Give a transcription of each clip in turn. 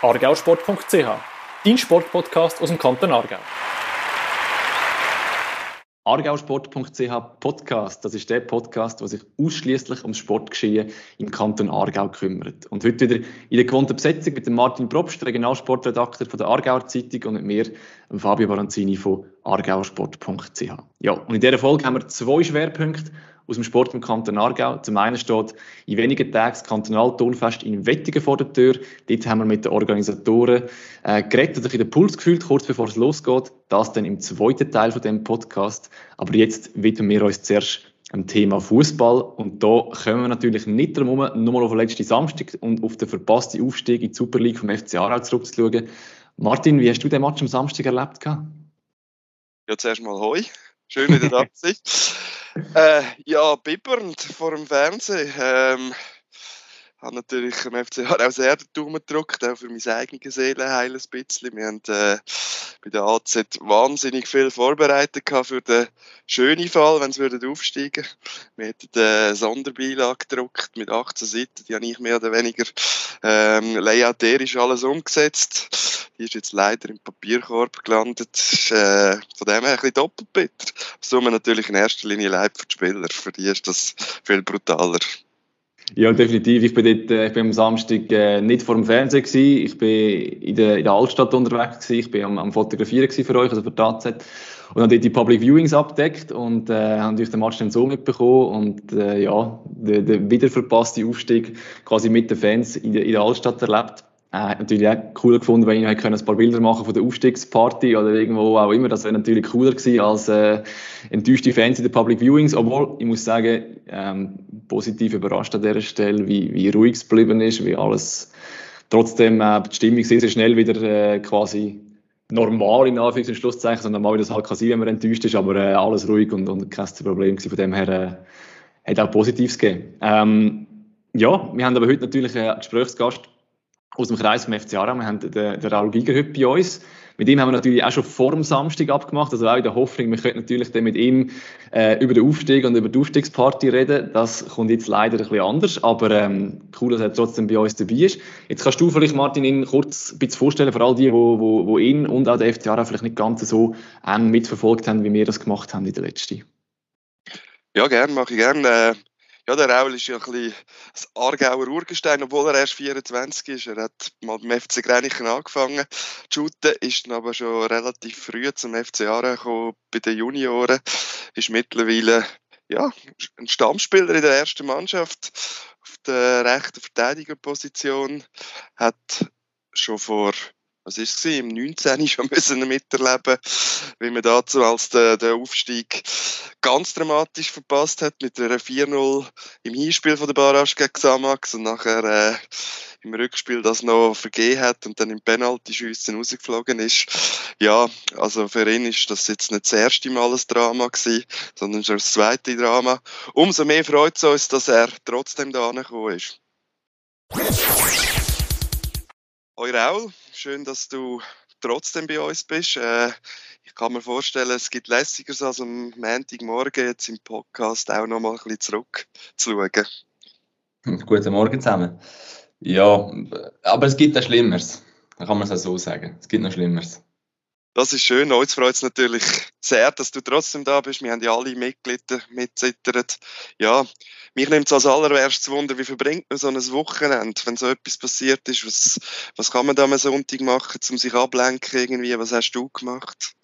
argausport.ch, dein Sportpodcast aus dem Kanton Aargau. argausport.ch Podcast, das ist der Podcast, der sich ausschließlich ums Sportgeschehen im Kanton Aargau kümmert. Und heute wieder in der gewohnten Besetzung mit dem Martin Probst, Regionalsportredakteur von der Aargauer Zeitung und mit mir, Fabio Baranzini von argausport.ch. Ja, und in dieser Folge haben wir zwei Schwerpunkte aus dem Sport im Kanton Aargau. Zum einen steht in wenigen Tagen das Kantonaltonfest in Wettigen vor der Tür. Dort haben wir mit den Organisatoren äh, geredet und sich in den Puls gefühlt, kurz bevor es losgeht. Das dann im zweiten Teil von dem Podcast. Aber jetzt widmen wir uns zuerst am Thema Fußball und da können wir natürlich nicht drum herum, nur mal auf den letzten Samstag und auf den verpassten Aufstieg in die Super League vom FC Aarau zurückzuschauen. Martin, wie hast du den Match am Samstag erlebt? Ja, zuerst mal Hoi. Schön da zu sein. Äh, ja, bibbernd vor dem Fernsehen. Ähm, habe natürlich dem FC auch sehr den Daumen gedrückt, auch für meine eigene Seelenheil ein bisschen. Wir haben äh, bei der AZ wahnsinnig viel vorbereitet für den schönen Fall, wenn sie aufsteigen würden. Wir hätten eine Sonderbeilage gedruckt mit 18 Seiten, die habe ich mehr oder weniger ähm, layouterisch alles umgesetzt. Die ist jetzt leider im Papierkorb gelandet. Äh, von dem her ein bisschen doppelt bitter. Man natürlich in erster Linie leid für die Spieler. Für die ist das viel brutaler. Ja, definitiv. Ich bin, dort, äh, ich bin am Samstag äh, nicht vor dem Fernsehen gewesen. Ich bin in der, in der Altstadt unterwegs gewesen. Ich bin am, am Fotografieren für euch, also für die AZ. Und habe dort die Public Viewings abdeckt und äh, habe natürlich den Match dann so mitbekommen und äh, ja, der, der wieder verpasste Aufstieg quasi mit den Fans in der, in der Altstadt erlebt. Äh, natürlich auch cool gefunden, wenn ich ein paar Bilder machen von der Aufstiegsparty oder irgendwo auch immer. Das wäre natürlich cooler gewesen als äh, enttäuschte Fans in den Public Viewings. Obwohl, ich muss sagen, ähm, positiv überrascht an dieser Stelle, wie, wie ruhig es geblieben ist, wie alles trotzdem äh, die Stimmung sehr, sehr schnell wieder äh, quasi normal in Anführungs- und Schlusszeichen, sondern mal wie das halt kann sein, wenn man enttäuscht ist, aber äh, alles ruhig und, und kein Problem gewesen. Von dem her äh, hat auch Positives gegeben. Ähm, ja, wir haben aber heute natürlich einen Gesprächsgast aus dem Kreis vom FC Aarau. Wir haben den, den Raul Giger heute bei uns. Mit ihm haben wir natürlich auch schon vor dem Samstag abgemacht, also auch in der Hoffnung, wir könnten natürlich dann mit ihm äh, über den Aufstieg und über die Aufstiegsparty reden. Das kommt jetzt leider ein bisschen anders, aber ähm, cool, dass er trotzdem bei uns dabei ist. Jetzt kannst du vielleicht, Martin, ihn kurz ein bisschen vorstellen, für all die, wo, wo, wo ihn und auch der FC Aarau vielleicht nicht ganz so eng mitverfolgt haben, wie wir das gemacht haben in der letzten. Ja, gerne, mache ich gerne. Äh, ja, der Raul ist ja ein bisschen das Aargauer Urgestein, obwohl er erst 24 ist. Er hat mal beim FC Grenichen angefangen zu shooten, ist dann aber schon relativ früh zum FC Aarau gekommen, bei den Junioren. Ist mittlerweile ja, ein Stammspieler in der ersten Mannschaft auf der rechten Verteidigerposition. Hat schon vor was ist es, im 19. schon müssen miterleben, wie man dazu als der, der Aufstieg ganz dramatisch verpasst hat mit einer 4-0 im Hinspiel von der Barrage gegen Xamax und nachher äh, im Rückspiel das noch vergeben hat und dann im Penalty-Schüssen rausgeflogen ist. Ja, also für ihn ist das jetzt nicht das erste Mal ein Drama gewesen, sondern schon das zweite Drama. Umso mehr freut es uns, dass er trotzdem da angekommen ist. Hoi Raul, schön, dass du trotzdem bei uns bist. Äh, ich kann mir vorstellen, es gibt lässigeres als am Montagmorgen jetzt im Podcast auch noch mal ein bisschen zurückzuschauen. Guten Morgen zusammen. Ja, aber es gibt auch Schlimmeres. Da kann man es auch so sagen. Es gibt noch Schlimmeres. Das ist schön. Uns freut es natürlich sehr, dass du trotzdem da bist. Wir haben ja alle Mitglieder mitzittert. Ja, mich nimmt es als allererstes Wunder, wie verbringt man so ein Wochenende, wenn so etwas passiert ist? Was, was kann man da am Sonntag machen, um sich ablenken irgendwie? Was hast du gemacht?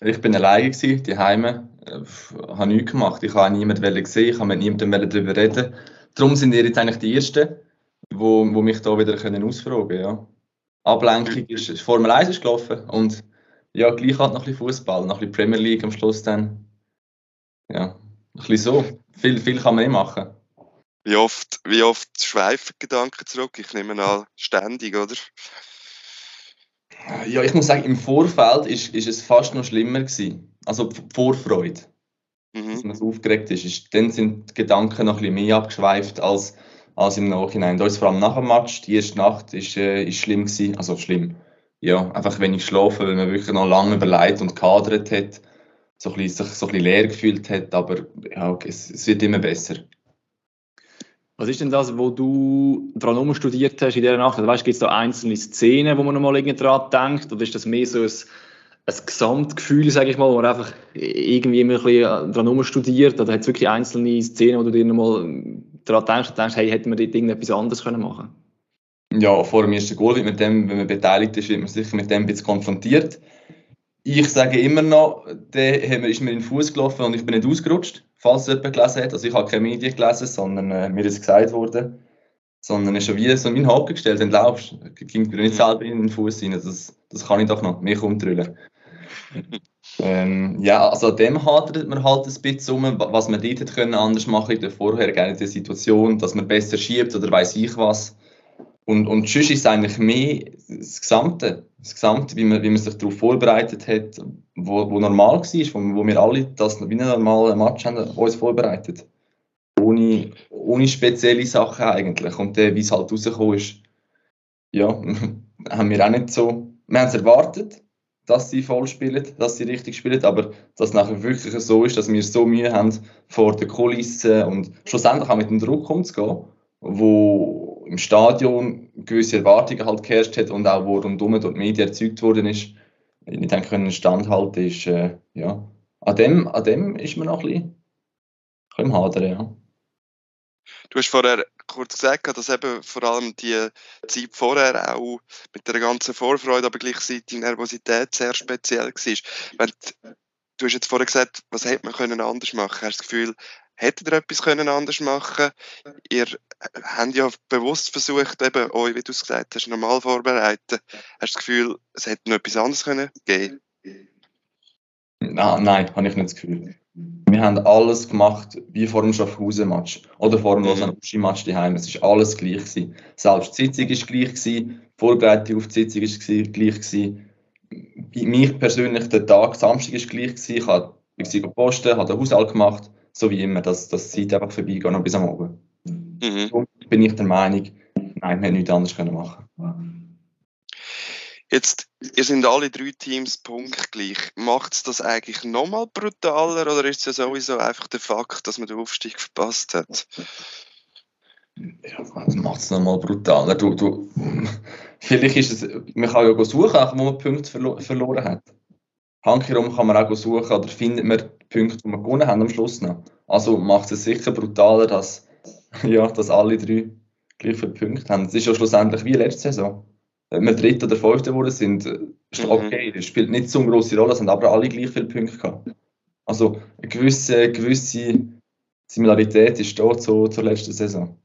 Ich bin alleine gewesen, die Heime, äh, habe nichts gemacht. Ich habe niemanden gesehen, ich habe mit niemandem darüber reden. Darum sind ihr jetzt eigentlich die Ersten, wo, wo mich da wieder können ausfragen können. Ja. Ablenkung ist, Formel 1 ist gelaufen und ja, gleich halt noch ein bisschen Fußball, noch ein bisschen Premier League am Schluss dann. Ja, ein bisschen so. Viel, viel kann man nicht machen. Wie oft, wie oft schweifen Gedanken zurück? Ich nehme an, ständig, oder? Ja, ich muss sagen, im Vorfeld ist, ist es fast noch schlimmer gewesen. Also die Vorfreude. Mhm. Dass man so aufgeregt ist. ist. Dann sind die Gedanken noch ein bisschen mehr abgeschweift als, als im Nachhinein. Da ist vor allem nach dem Match, die erste Nacht ist, äh, ist schlimm gewesen. Also schlimm ja, einfach wenig schlafen, weil man wirklich noch lange überlegt und kadert hat, so ein bisschen, sich so ein bisschen leer gefühlt hat, aber ja, okay, es, es wird immer besser. Was ist denn das, wo du dran studiert hast in dieser Nacht? Also, weißt, gibt es da einzelne Szenen, wo man nochmal dran denkt? Oder ist das mehr so ein, ein Gesamtgefühl, sage ich mal, wo man einfach irgendwie immer ein bisschen dran studiert? Oder hat es wirklich einzelne Szenen, wo du dir nochmal dran denkst und denkst, hey, hätten wir dort irgendetwas anderes können machen Ja, vor dem ersten Goal mit dem, wenn man beteiligt ist, wird man sicher mit dem ein bisschen konfrontiert. Ich sage immer noch, der ist mir in den Fuß gelaufen und ich bin nicht ausgerutscht, falls jemand gelesen hat. Also ich habe keine Medien gelesen, sondern äh, mir ist gesagt worden. Sondern ist schon wie so in meinen Haken gestellt, wenn du laufst. Ging mir nicht selber in den Fuß rein. Das, das kann ich doch noch, mich umtrüllen. ähm, ja, also an dem hadert man halt ein bisschen um, was man dort hätte können anders machen in der vorhergehenden Situation, dass man besser schiebt oder weiß ich was. Und, und sonst ist eigentlich mehr das Gesamte, das Gesamte wie, man, wie man sich darauf vorbereitet hat, wo, wo normal war, wo, wo wir alle das wie einen normalen Match haben, uns vorbereitet. Ohne, ohne spezielle Sachen eigentlich. Und wie es halt rausgekommen ist, ja, haben wir auch nicht so, wir haben es erwartet, dass sie voll spielen, dass sie richtig spielen, aber dass es nachher wirklich so ist, dass wir so Mühe haben, vor der Kulisse und schlussendlich auch mit dem Druck umzugehen, wo im Stadion gewisse Erwartungen halt geherrscht hat und auch wo rundum durch die Medien erzeugt worden ist, nicht haben können standhalten, ist, äh, ja, an dem, an dem ist man noch ein bisschen, im Hadern, ja. Du hast vorher kurz gesagt, dass eben vor allem die Zeit vorher auch mit der ganzen Vorfreude, aber gleichzeitig Nervosität sehr speziell war. Du hast jetzt vorher gesagt, was hätte man können anders machen? Hast du das Gefühl, hättet ihr etwas können anders machen Ihr habt ja bewusst versucht, eben euch, wie du es gesagt hast, normal vorbereiten. Hast du das Gefühl, es hätte noch etwas anderes können geben? Nein, nein, habe ich nicht das Gefühl. Wir haben alles gemacht wie vor dem Schaffhausen-Match oder vor dem mhm. Lausanne-Match daheim. Es war alles gleich. Gewesen. Selbst die Sitzung war gleich, gewesen, die Vorbereitung auf die Sitzung war gleich. Gewesen. Bei mir persönlich, der Tag, Samstag war gleich. Gewesen. Ich habe ich posten, habe den Haushalt gemacht, so wie immer, dass das Zeit einfach vorbeigeht, noch bis am Abend. Mhm. So bin ich der Meinung, nein, wir hätten nichts anderes machen können. Jetzt, ihr sind alle drei Teams punktgleich. Macht es das eigentlich nochmal brutaler oder ist es ja sowieso einfach der Fakt, dass man den Aufstieg verpasst hat? Ja, das macht es nochmal brutaler. Du, du, vielleicht ist es, man kann ja suchen, wo man Punkte verlo verloren hat. Handkehrum kann man auch suchen oder findet man Punkte, die wir gewonnen haben am Schluss noch. Also macht es sicher brutaler, dass, ja, dass alle drei gleich viele Punkte haben. Es ist ja schlussendlich wie letzte Saison wenn wir Dritter oder Fünfter geworden sind, ist mhm. okay. Das spielt nicht so eine große Rolle, es haben aber alle gleich viele Punkte gehabt. Also eine gewisse, gewisse Similarität ist da zu, zur letzten Saison.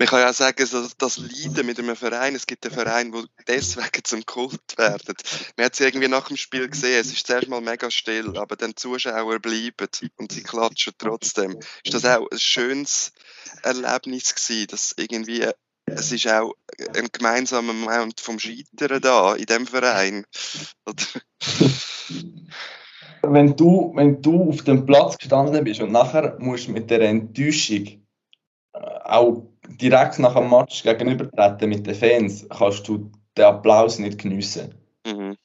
Man kann ja auch sagen, dass das Leiden mit einem Verein, es gibt einen Verein, der deswegen zum Kult werden. Man hat es irgendwie nach dem Spiel gesehen, es ist zuerst mal mega still, aber dann die Zuschauer bleiben und sie klatschen trotzdem. Ist das auch ein schönes Erlebnis gewesen, dass irgendwie es ist auch ein gemeinsamer Moment vom Scheitern da, in dem Verein. wenn, du, wenn du auf dem Platz gestanden bist und nachher musst mit der Enttäuschung äh, auch direkt nach dem Match gegenübertreten mit den Fans, kannst du den Applaus nicht geniessen. Mhm.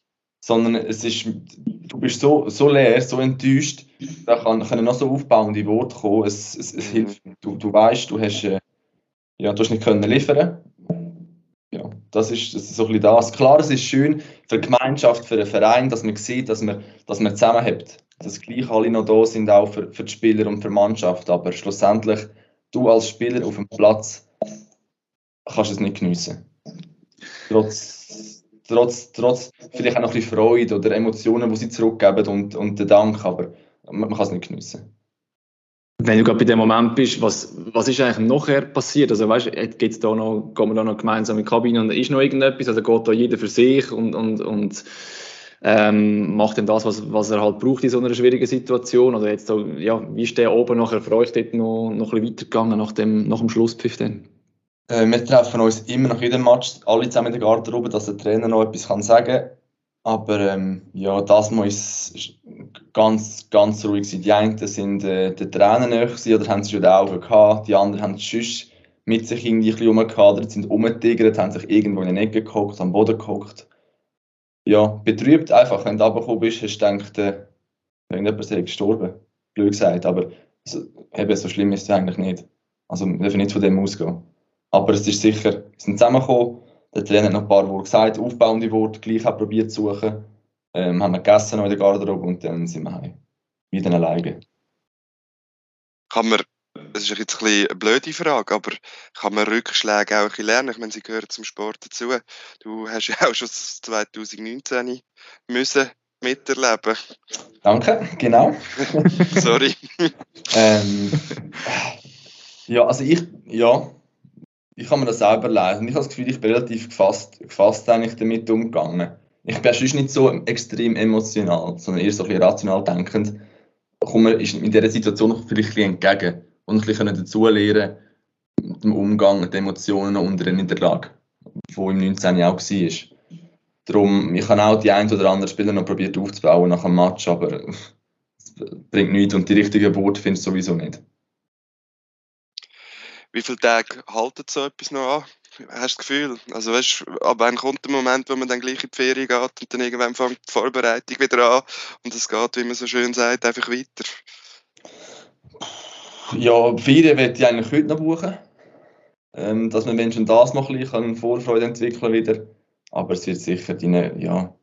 Sondern es ist, du bist so, so leer, so enttäuscht, da kann, können noch so aufbauende Worte kommen. Es, es, es mhm. hilft. Du, du weißt, du hast äh, ja, du hast nicht können liefern. Ja, das ist, das ist so ein bisschen das. Klar, es ist schön für die Gemeinschaft, für den Verein, dass man sieht, dass man, dass man zusammenhält. Dass gleich alle noch da sind, auch für, für die Spieler und für die Mannschaft. Aber schlussendlich, du als Spieler auf dem Platz kannst es nicht geniessen. Trotz, trotz, trotz vielleicht auch noch ein bisschen Freude oder Emotionen, die sie zurückgeben und, und den Dank, aber man, man kann es nicht geniessen. Wenn du gerade bei dem Moment bist, was, was ist eigentlich nachher passiert? Also weißt, geht's da noch, gehen wir da noch gemeinsam in die Kabine und ist noch irgendetwas? Also geht da jeder für sich und, und, und ähm, macht dann das, was, was er halt braucht in so einer schwierigen Situation? Oder jetzt ja, wie ist der oben nachher für euch dort noch, noch ein bisschen weitergegangen nach dem, nach dem Schlusspfiff dann? Äh, wir treffen uns immer nach jedem Match alle zusammen in der Garderobe, dass der Trainer noch etwas kann sagen kann. Aber ähm, ja, das muss ganz, ganz ruhig sein. Die einen sind äh, der Tränen näher oder haben schon die Augen gehabt. Die anderen haben sonst mit sich irgendwie ein bisschen rumgehadert, sind umgetigert, haben sich irgendwo in eine Ecke gehockt, am Boden gehockt. Ja, betrübt einfach. Wenn du runtergekommen bist, hast du gedacht, äh, irgendjemand sei gestorben. Blöd gesagt, aber so, eben, so schlimm ist es eigentlich nicht. Also wir dürfen nicht von dem ausgehen. Aber es ist sicher, wir sind zusammengekommen, der Trainer hat noch ein paar Worte gesagt, aufbauende Worte, gleich auch probiert zu suchen. Ähm, haben wir gegessen noch in der Garderobe und dann sind wir heim. Wieder alleine. Kann man, das ist jetzt ein bisschen eine blöde Frage, aber kann man Rückschläge auch ein bisschen lernen? Ich meine, sie gehören zum Sport dazu. Du hast ja auch schon 2019 müssen miterleben. Danke, genau. Sorry. ähm, ja, also ich, ja, ich kann mir das selber leisten. Ich habe das Gefühl, ich bin relativ gefasst, gefasst eigentlich damit umgegangen. Ich bin sonst nicht so extrem emotional, sondern eher so ein bisschen rational denkend. Komme ist in dieser Situation vielleicht ein bisschen entgegen und ein bisschen dazulernen mit dem Umgang mit den Emotionen unter einer Niederlage, wo im 19. auch war. Darum, ich habe auch die ein oder andere Spieler noch probiert aufzubauen nach dem Match, aber es bringt nichts und die richtigen Worte finde ich sowieso nicht. Wie viele Tage haltet so etwas noch an? Hast du das Gefühl? Also weißt, ab wann kommt der Moment, wo man dann gleich in die Ferien geht und dann irgendwann fängt die Vorbereitung wieder an und es geht, wie man so schön sagt, einfach weiter? Ja, die Ferien werde ich eigentlich heute noch buchen. Ähm, dass man Menschen das noch ein bisschen Vorfreude entwickeln wieder. Aber es wird sicher deine, ja,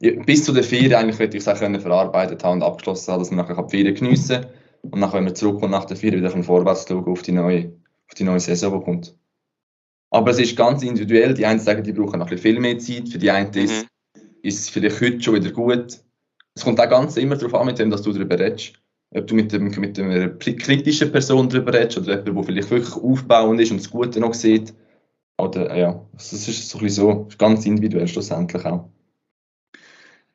bis zu der Ferien eigentlich werde ich es auch verarbeitet haben und abgeschlossen haben, dass man nachher die Ferien geniessen kann und nachher, wenn man zurückkommt nach der Ferien, wieder vorwärts schauen auf die neue, auf die neue Saison, die kommt. Aber es ist ganz individuell. Die einen sagen, die brauchen noch ein bisschen viel mehr Zeit. Für die einen mhm. ist, ist es vielleicht heute schon wieder gut. Es kommt auch ganz immer darauf an, mit dem, dass du darüber redest. Ob du mit, dem, mit einer kritischen Person darüber redest oder jemand, der vielleicht wirklich aufbauend ist und das Gute noch sieht. Oder ja, das ist so ein bisschen so. ganz individuell schlussendlich auch.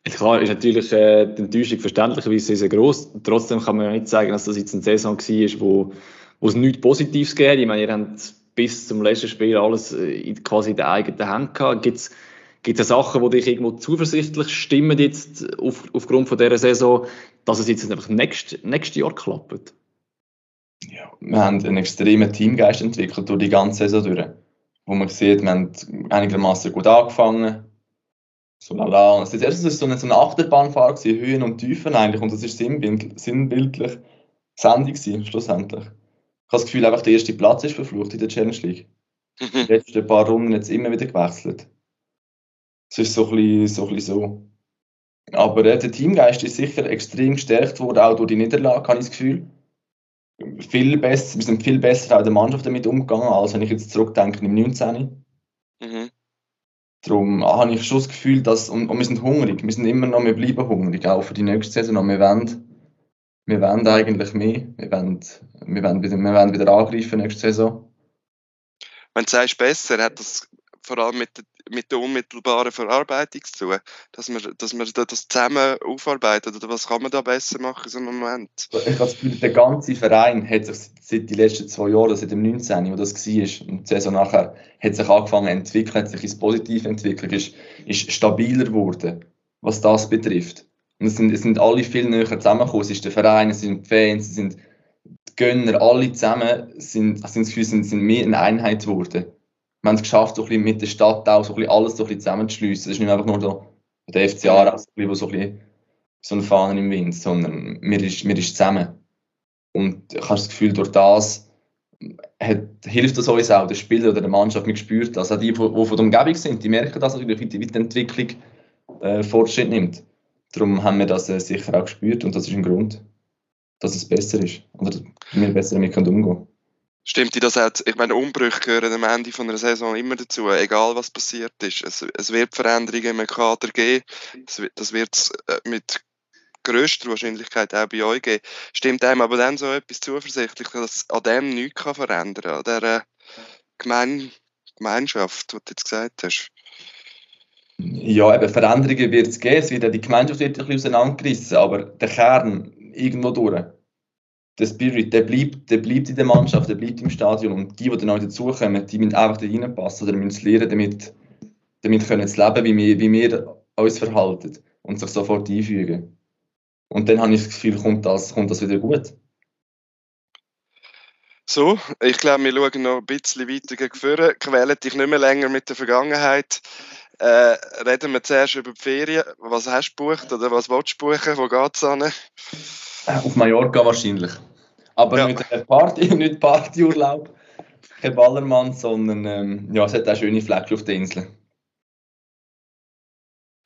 Klar, ist natürlich äh, die Enttäuschung verständlicherweise sehr groß. Trotzdem kann man ja nicht sagen, dass das jetzt eine Saison war, wo, wo es nichts Positives gab. Ich meine, ihr habt bis zum letzten Spiel alles äh, quasi in der eigenen Hand gehabt. Gibt es Sachen, die dich irgendwo zuversichtlich stimmen jetzt auf, aufgrund von dieser Saison, dass es jetzt einfach nächstes, nächstes Jahr klappt? Ja, wir haben einen extremen Teamgeist entwickelt durch die ganze Saison durch. Wo man sieht, wir haben einigermaßen gut angefangen. So lala. Es ist erst so eine, so eine Achterbahnfahrt, Höhen und Tiefen eigentlich. Und das ist sinnbildlich Sendung schlussendlich habe das Gefühl, einfach der erste Platz ist verflucht in der Challenge League. Die letzten paar Runden jetzt immer wieder gewechselt. Es ist so ein bisschen so. Ein bisschen so. Aber äh, der Teamgeist ist sicher extrem gestärkt worden, auch durch die Niederlage, habe ich das Gefühl. Viel besser, wir sind viel besser auch der Mannschaft damit umgegangen, als wenn ich jetzt zurückdenke im 19. Mhm. Darum habe ich schon das Gefühl, dass, und, und, wir sind hungrig, wir sind immer noch, wir bleiben hungrig, auch für die nächste Saison, und wir wollen wir wollen eigentlich mehr. Wir wollen, wir wollen, wieder, wir wollen wieder angreifen nächste Saison. Wenn du sagst besser, hat das vor allem mit, mit der unmittelbaren Verarbeitung zu tun, dass man, dass man das zusammen aufarbeitet oder was kann man da besser machen in so einem Moment? Ich habe das Gefühl, der ganze Verein hat sich seit den letzten zwei Jahren, seit dem 19., wo das war, und die Saison nachher, hat sich angefangen zu entwickeln, hat sich ins Positive entwickelt, ist, ist stabiler geworden, was das betrifft. Und es sind, es sind alle viel näher zusammengekommen. Es ist der Verein, es sind die Fans, es sind die Gönner, alle zusammen sind, also sind, sind, mehr eine Einheit geworden. Wir haben es geschafft, so bisschen mit der Stadt auch so ein bisschen alles so ein bisschen zusammenzuschliessen. Es ist nicht einfach nur so der FCA, ein so ein bisschen so ein Fahnen im Wind, sondern wir ist, wir ist zusammen. Und ich habe das Gefühl, durch das hat, hilft das uns auch, der Spieler oder der Mannschaft, man spürt das. Auch die, die von der Umgebung sind, die merken das natürlich, die Entwicklung äh, Fortschritt nimmt. Darum haben wir das äh, sicher auch gespürt und das ist ein Grund, dass es besser ist oder wir besser damit umgehen können. Stimmt dir das auch? Ich meine, Umbrüche gehören am Ende von einer Saison immer dazu, egal was passiert ist. Es, es wird Veränderungen im Kader geben. das wird es äh, mit größter Wahrscheinlichkeit auch bei euch geben. Stimmt einem aber dann so etwas zuversichtlich, dass an dem nichts kann verändern kann, an dieser Gemein Gemeinschaft, die du jetzt gesagt hast? Ja, eben Veränderungen wird es geben, es wird die Gemeinschaft wird ein bisschen auseinandergerissen, aber der Kern irgendwo durch, der Spirit, der bleibt, der bleibt in der Mannschaft, der bleibt im Stadion und die, die dann neu dazukommen, die müssen einfach da reinpassen oder müssen lernen, damit, damit können zu leben, wie wir, wie wir uns verhalten und sich sofort einfügen. Und dann habe ich das Gefühl, kommt das, kommt das wieder gut. So, ich glaube, wir schauen noch ein bisschen weiter gegen vorne, quälen dich nicht mehr länger mit der Vergangenheit. Äh, reden wir zuerst über die Ferien. Was hast du gebucht oder was willst du buchen? Wo geht es an? Äh, auf Mallorca wahrscheinlich. Aber Ja. nicht ein Party, nicht Partyurlaub, kein Ballermann, sondern ähm, ja, es hat auch schöne Flecken auf der Insel.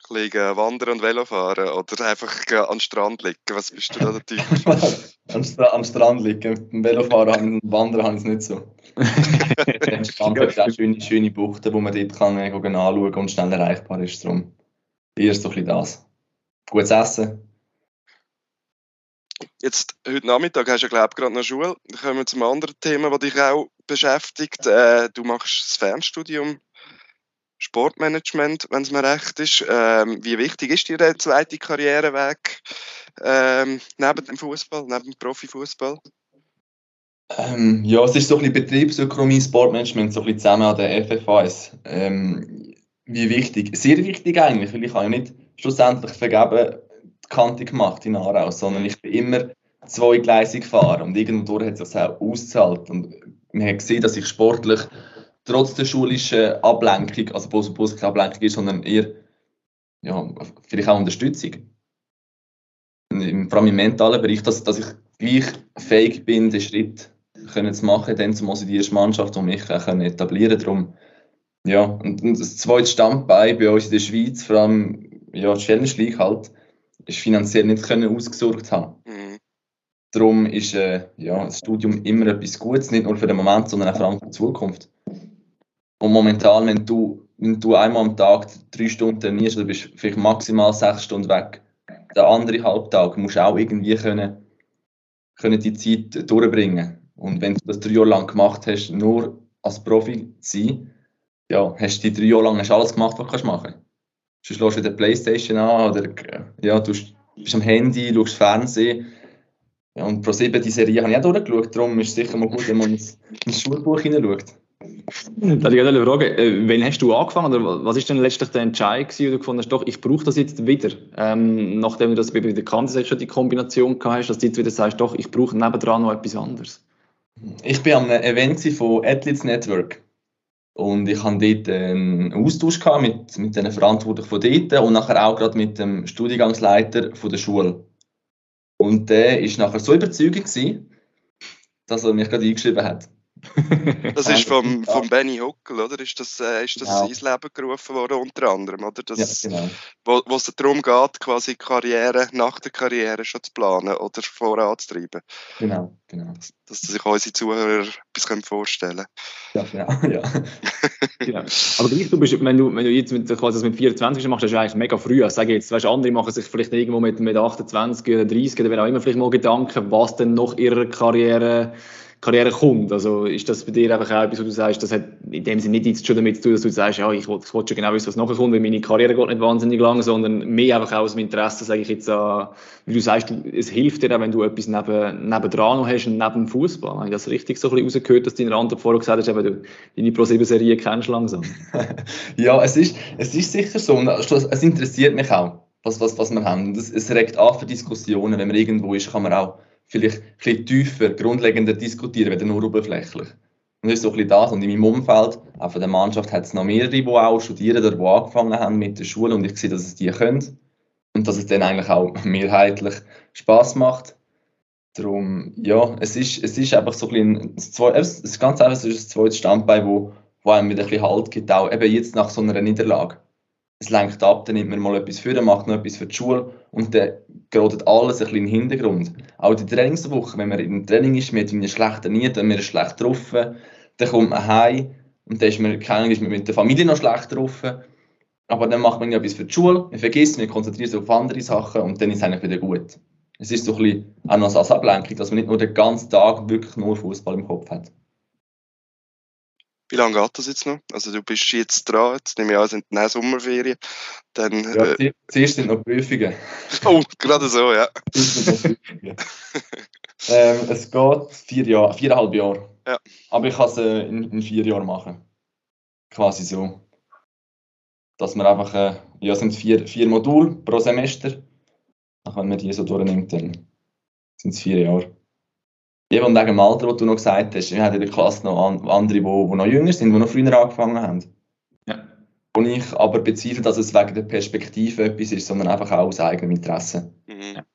Ein bisschen äh, wandern und Velofahren oder einfach äh, an den Strand liegen. Was bist du da der Typ? am, Stra am Strand liegen. Beim Velofahren und Wandern habe ich es nicht so. Am Strand hat auch schöne, schöne Buchten, wo man dort kann, äh, anschauen und schnell erreichbar ist. Darum eher so ein bisschen das. Gutes Essen. Jetzt, heute Nachmittag hast du glaube ich, gerade noch Schule. Dann kommen wir zum anderen Thema, das dich auch beschäftigt. Äh, du machst das Fernstudium Sportmanagement, wenn es mir recht ist. Ähm, wie wichtig ist dir der zweite Karriereweg ähm, neben dem Fußball, neben dem Profifußball? Ähm, ja, es ist so ein bisschen Betriebsökonomie, Sportmanagement, so ein bisschen zusammen an der FFAS. Ähm, wie wichtig? Sehr wichtig eigentlich, weil ich habe ja nicht schlussendlich vergeben Kante gemacht in Aarau, sondern ich bin immer zweigleisig gefahren und irgendwo hat sich auch ausgezahlt. Und man hat gesehen, dass ich sportlich trotz der schulischen Ablenkung, also es keine Ablenkung ist, sondern eher ja, vielleicht auch Unterstützung. Vor allem im mentalen Bereich, dass, dass ich gleich fähig bin, den Schritt können zu machen, dann zum die erste Mannschaft, um mich auch etablieren Darum, ja, und, und das zweite Standbein bei uns in der Schweiz, vor allem ja, die Challenge League halt, ist finanziell nicht können ausgesorgt haben. Mhm. Darum ist äh, ja, das Studium immer etwas Gutes, nicht nur für den Moment, sondern auch vor allem für die Zukunft. Und momentan, wenn du, wenn du einmal am Tag drei Stunden trainierst, du bist vielleicht maximal sechs Stunden weg. Der andere Halbtag musst du auch irgendwie können, können die Zeit durchbringen. Und wenn du das drei Jahre lang gemacht hast, nur als Profi zu sein, ja, hast du die drei Jahre lang hast alles gemacht, was du machen kannst. Schaust du dir die Playstation an oder ja, du bist am Handy, schaust Fernsehen. Ja, und pro 7 die Serie habe ich auch durchgeschaut, darum ist es sicher mal gut, wenn man ins, ins Schulbuch hineinschaut. Da ich eine Frage, äh, wann hast du angefangen oder was ist denn letztlich der Entscheid gewesen, wo du gefunden hast, doch, ich brauche das jetzt wieder, ähm, nachdem du das bei der Kante schon die Kombination gehabt hast, dass du jetzt wieder sagst, doch, ich brauche nebendran noch etwas anderes. Ich war einem Event von Athletes Network und ich hatte dort einen Austausch mit, mit den Verantwortlichen von dort und nachher auch gerade mit dem Studiengangsleiter von der Schule. Und der ist nachher so überzeugend gewesen, dass er mich gerade eingeschrieben hat. Das ist vom, vom Benny Huckel, oder? Ist das, äh, ist das Genau. ins Leben gerufen worden, unter anderem, oder? Das, ja, genau. wo, es darum geht, quasi Karriere nach der Karriere schon zu planen oder voranzutreiben. genau, genau. Dass sich unsere Zuhörer etwas können vorstellen Ja, genau, ja. Genau. Aber gleich, du bist, wenn du, wenn du jetzt mit, quasi das mit 24 machst, das ist eigentlich mega früh. Sag ich jetzt, weißt, andere machen sich vielleicht irgendwo mit, mit 28 oder 30 oder wer auch immer vielleicht mal Gedanken, was denn noch ihrer Karriere, Karriere kommt. Also ist das bei dir einfach auch etwas, wo du sagst, das hat in dem Sinne nicht jetzt schon damit zu tun, dass du sagst, ja, ich will schon genau wissen, was nachher kommt, weil meine Karriere geht nicht wahnsinnig lang, sondern mehr einfach auch aus dem Interesse, sage ich jetzt, an, wie du sagst, du, es hilft dir auch, wenn du etwas neben, nebendran noch hast, neben dem Fußball. Habe ich das richtig so ein bisschen rausgehört, dass deine Antwort vorher gesagt hast, eben, du deine Pro-7-Serie kennst langsam? Ja, es ist, es ist sicher so. Und es interessiert mich auch, was, was, was wir haben. Und es, es regt an für Diskussionen. Wenn man irgendwo ist, kann man auch vielleicht ein bisschen tiefer, grundlegender diskutieren, weder nur oberflächlich. Und das ist so ein bisschen das. Und in meinem Umfeld, auch von der Mannschaft, hat es noch mehrere, die auch studieren oder die angefangen haben mit der Schule. Und ich sehe, dass es die können. Und dass es dann eigentlich auch mehrheitlich Spaß macht. Darum, ja, es ist, es ist einfach so ein bisschen, das zwei- es ist ganz einfach, es ist das zweite Standbein, wo, wo einem wieder ein bisschen Halt gibt, auch eben jetzt nach so einer Niederlage. Es lenkt ab, dann nimmt man mal etwas für, macht noch etwas für die Schule und dann gerät alles ein bisschen in den Hintergrund. Auch die Trainingswoche, wenn man im Training ist, mit einem schlechten Niet, dann man ist schlecht drauf, dann kommt man heim und dann ist man, ist man mit der Familie noch schlecht drauf. Aber dann macht man ja etwas für die Schule, man vergisst, man konzentriert sich auf andere Sachen und dann ist es eigentlich wieder gut. Es ist so ein bisschen auch noch als Ablenkung, dass man nicht nur den ganzen Tag wirklich nur Fußball im Kopf hat. Wie lange geht das jetzt noch? Also du bist jetzt dran, jetzt nehme ich an, sind dann Sommerferien. Dann, Ja, äh, zu- zuerst sind noch Prüfungen. oh, gerade so, ja. Ähm, es geht vier Jahre, viereinhalb Jahre. Ja. Aber ich kann es äh, in, in vier Jahren machen. Quasi so. Dass man einfach, äh, ja, sind vier, vier Module pro Semester. Ach, wenn man die so durchnimmt, dann sind es vier Jahre. Eben und wegen dem Alter, was du noch gesagt hast, wir haben in der Klasse noch an, andere, die, die noch jünger sind, die noch früher angefangen haben. Ja. Und ich aber bezweifle, dass es wegen der Perspektive etwas ist, sondern einfach auch aus eigenem Interesse. Mhm. Ja.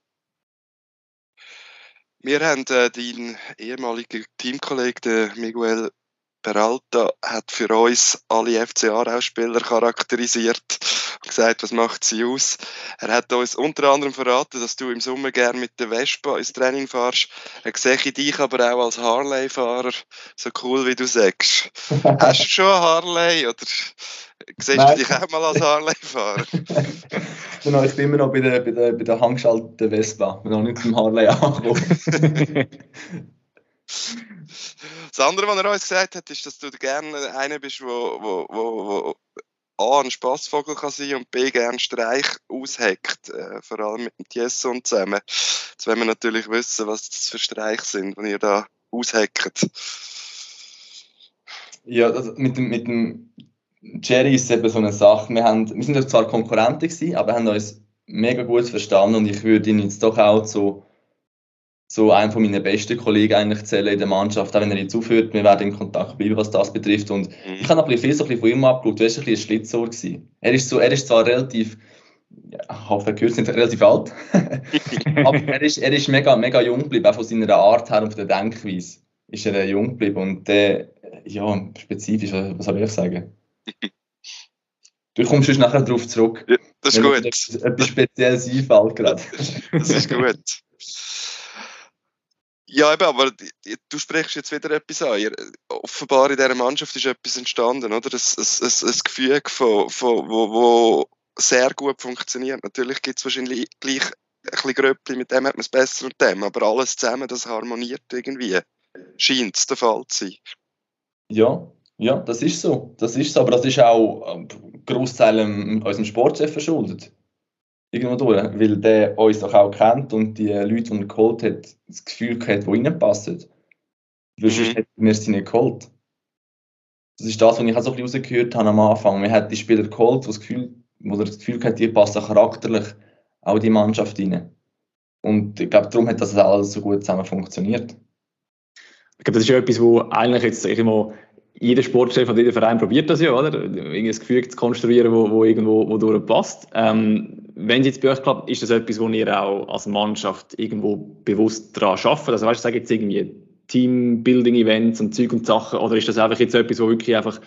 Wir haben äh, deinen ehemaligen Teamkollegen, Miguel Peralta, hat für uns alle FCA-Spieler charakterisiert und gesagt, was macht sie aus. Er hat uns unter anderem verraten, dass du im Sommer gerne mit der Vespa ins Training fährst. Er sehe ich dich aber auch als Harley-Fahrer, so cool wie du sagst. Hast du schon eine Harley oder siehst Nein. du dich auch mal als Harley-Fahrer? genau, ich bin immer noch bei der, bei der, bei der handgeschalteten Vespa, noch nicht zum Harley angekommen. Das andere, was er uns gesagt hat, ist, dass du gerne einer bist, wo, wo, wo, wo A, ein Spassvogel kann sein und B, gerne Streich ausheckt. Äh, vor allem mit dem Tieson zusammen. Jetzt wollen wir natürlich wissen, was das für Streich sind, die ihr da ausheckt. Ja, also mit, dem, mit dem Jerry ist eben so eine Sache. Wir, haben, wir sind zwar Konkurrenten gewesen, aber haben uns mega gut verstanden und ich würde ihn jetzt doch auch so so einen von meinen besten Kollegen eigentlich zählen in der Mannschaft, auch wenn er jetzt aufhört, wir werden in Kontakt bleiben, was das betrifft. Und mhm. ich habe noch ein bisschen viel so ein bisschen von ihm abgeschaut, du warst ein bisschen ein Schlitzohr gewesen. Er ist, so, er ist zwar relativ, ja, ich hoffe, er gehört nicht relativ alt, aber er ist, er ist mega, mega jung geblieben, auch von seiner Art her und von der Denkweise ist er jung geblieben und der, ja, spezifisch, was soll ich sagen? Du kommst schon nachher darauf zurück. Ja, das ist gut. Etwas Spezielles einfällt gerade. Das ist gut. Ja, eben, aber du sprichst jetzt wieder etwas an. Offenbar in dieser Mannschaft ist etwas entstanden, oder? Ein, ein, ein Gefühl, von, von, wo, wo sehr gut funktioniert. Natürlich gibt es wahrscheinlich gleich ein bisschen Gröppli, mit dem hat man es besser und dem, aber alles zusammen, das harmoniert irgendwie. Scheint es der Fall zu sein. Ja, ja, das ist so. Das ist so, aber das ist auch ähm, Großteil unserem Sportchef verschuldet irgendwo durch, weil der uns doch auch kennt und die Leute, die er geholt hat, das Gefühl hat, die reinpassen. Weil sonst mhm. hätten wir sie nicht geholt. Das ist das, was ich auch so ein bisschen rausgehört habe am Anfang. Wir haben die Spieler geholt, die das Gefühl, wo das Gefühl hat, die passen charakterlich auch in die Mannschaft rein. Und ich glaube, darum hat das alles so gut zusammen funktioniert. Ich glaube, das ist ja etwas, wo eigentlich jetzt ich mal, jeder Sportchef und jeder Verein probiert das ja, oder? Irgendwie ein Gefühl zu konstruieren, wo, wo irgendwo wo durchpasst. Ähm, wenn es jetzt bei euch klappt, ist das etwas, wo ihr auch als Mannschaft irgendwo bewusst daran arbeitet? Also weißt du, sag jetzt irgendwie Teambuilding-Events und Zeug und Sachen, oder ist das einfach jetzt etwas, wo wirklich einfach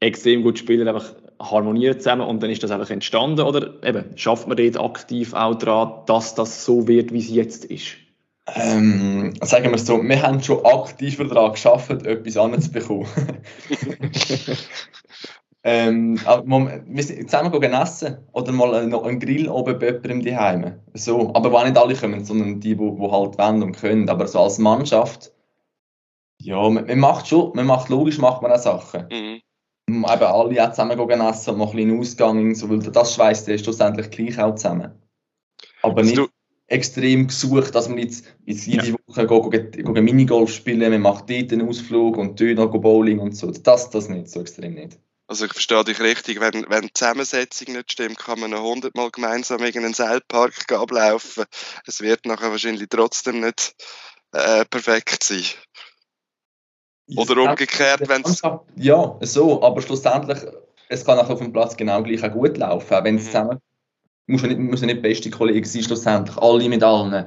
extrem gut Spieler einfach harmonieren zusammen und dann ist das einfach entstanden? Oder eben, schafft man dort aktiv auch daran, dass das so wird, wie es jetzt ist? Ähm, sagen wir es so, wir haben schon aktiv daran geschafft, etwas anzubekommen. ähm, wir sind zusammen gehen essen oder mal noch einen Grill oben bei jemandem daheim. So, aber wo auch nicht alle kommen, sondern die, die, die halt wollen und können. Aber so als Mannschaft, ja, man, man macht schon, man macht logisch, macht man auch Sachen. Mhm. Eben alle auch zusammen gehen essen und mal ein bisschen Ausgang, so, weil das schweißt ja schlussendlich gleich auch zusammen. Aber also nicht extrem gesucht, dass man jetzt, jetzt jede ja. Woche go, go, go Minigolf spielen, man macht dort einen Ausflug und dort noch Bowling und so. Das, das nicht, so extrem nicht. Also ich verstehe dich richtig, wenn, wenn die Zusammensetzung nicht stimmt, kann man noch hundertmal gemeinsam in einen Seilpark ablaufen. Es wird nachher wahrscheinlich trotzdem nicht äh, perfekt sein. Oder umgekehrt, wenn es... Ja, so, aber schlussendlich, es kann auch auf dem Platz genau gleich auch gut laufen, wenn es mhm. zusammen muss ja nicht, muss ja nicht beste Kollegen sein, schlussendlich. Alle mit allen.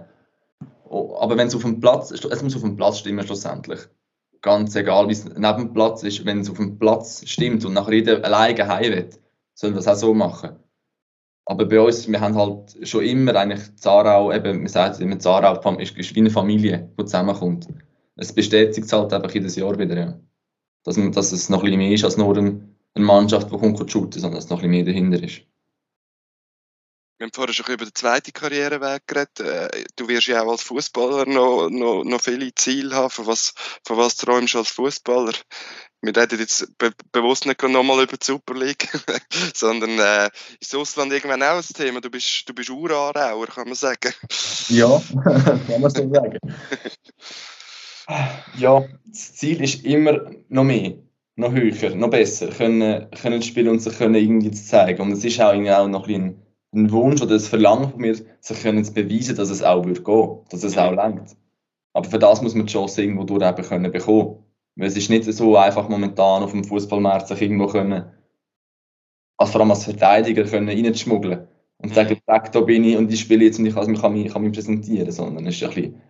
Oh, aber wenn es auf dem Platz, es muss auf dem Platz stimmen, schlussendlich. Ganz egal, wie es neben dem Platz ist, wenn es auf dem Platz stimmt und nachher jeder alleine heim will, sollen wir das auch so machen. Aber bei uns, wir haben halt schon immer eigentlich Zarau, eben, wir sagen immer, Zarau ist, ist wie eine Familie, die zusammenkommt. Es bestätigt halt einfach jedes Jahr wieder, ja. Dass, dass es noch ein bisschen mehr ist als nur eine Mannschaft, die kommt shooten, sondern dass es noch ein bisschen mehr dahinter ist. Wir haben vorher schon über den zweiten Karriereweg geredet. Äh, du wirst ja auch als Fußballer noch, noch, noch viele Ziele haben. Von was, von was träumst du als Fußballer? Wir reden jetzt be bewusst nicht nochmal über die Super League, sondern äh, ist Ausland irgendwann auch ein Thema? Du bist, du bist Urarauer, kann man sagen. Ja, kann man so sagen. ja, das Ziel ist immer noch mehr, noch höher, noch besser können, können spielen und sich können irgendwie zeigen. Und es ist auch, irgendwie auch noch ein bisschen ein Wunsch oder ein Verlangen von mir, sich können zu beweisen, dass es auch wird gehen, dass es auch lenkt. Aber für das muss man die Chance irgendwo durch eben können bekommen. Weil es ist nicht so einfach momentan auf dem Fußballmarkt sich irgendwo können, als vor allem als Verteidiger können reinschmuggeln und sagen, mhm. da bin ich und ich spiele jetzt und ich kann mich, kann mich, kann mich präsentieren, sondern es ist ein bisschen,